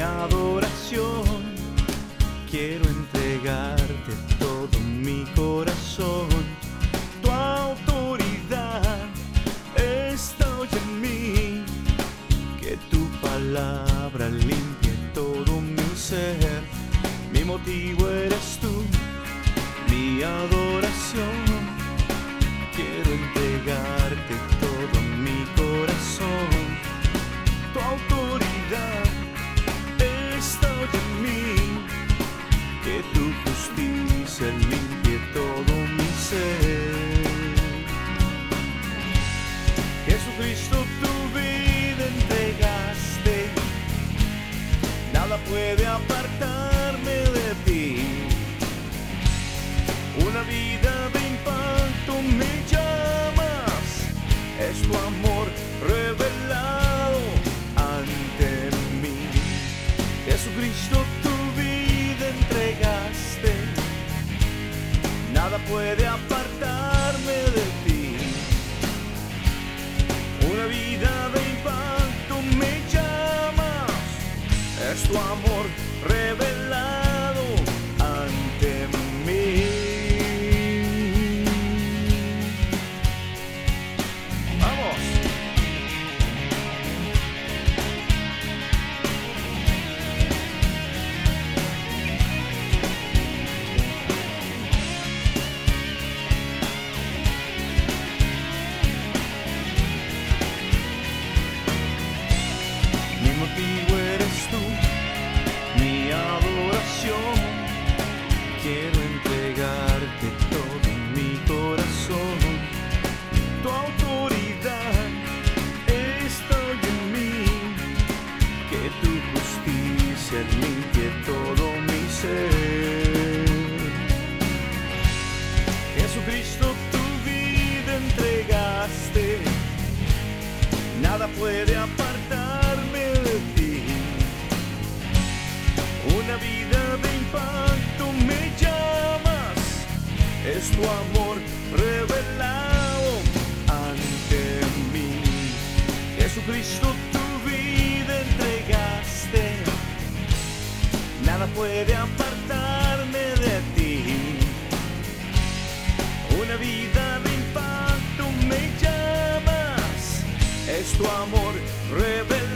adoración. Quiero entregarte todo mi corazón. Tu autoridad está hoy en mí. Que tu palabra limpie todo mi ser. Mi motivo eres tú, mi adoración. Nada puede apartarme de ti. Una vida de impacto me llamas. Es tu amor revelado ante mí. Jesucristo, tu vida entregaste. Nada puede apartarme tu amor revelado ante mí. Vamos. Mi motivo eres tú, Quiero entregarte todo mi corazón. Tu autoridad está en mí. Que tu justicia limpie todo mi ser. Jesucristo, tu vida entregaste. Nada puede es tu amor revelado ante mí. Jesucristo, tu vida entregaste, nada puede apartarme de ti. Una vida de impacto me llamas, es tu amor revelado.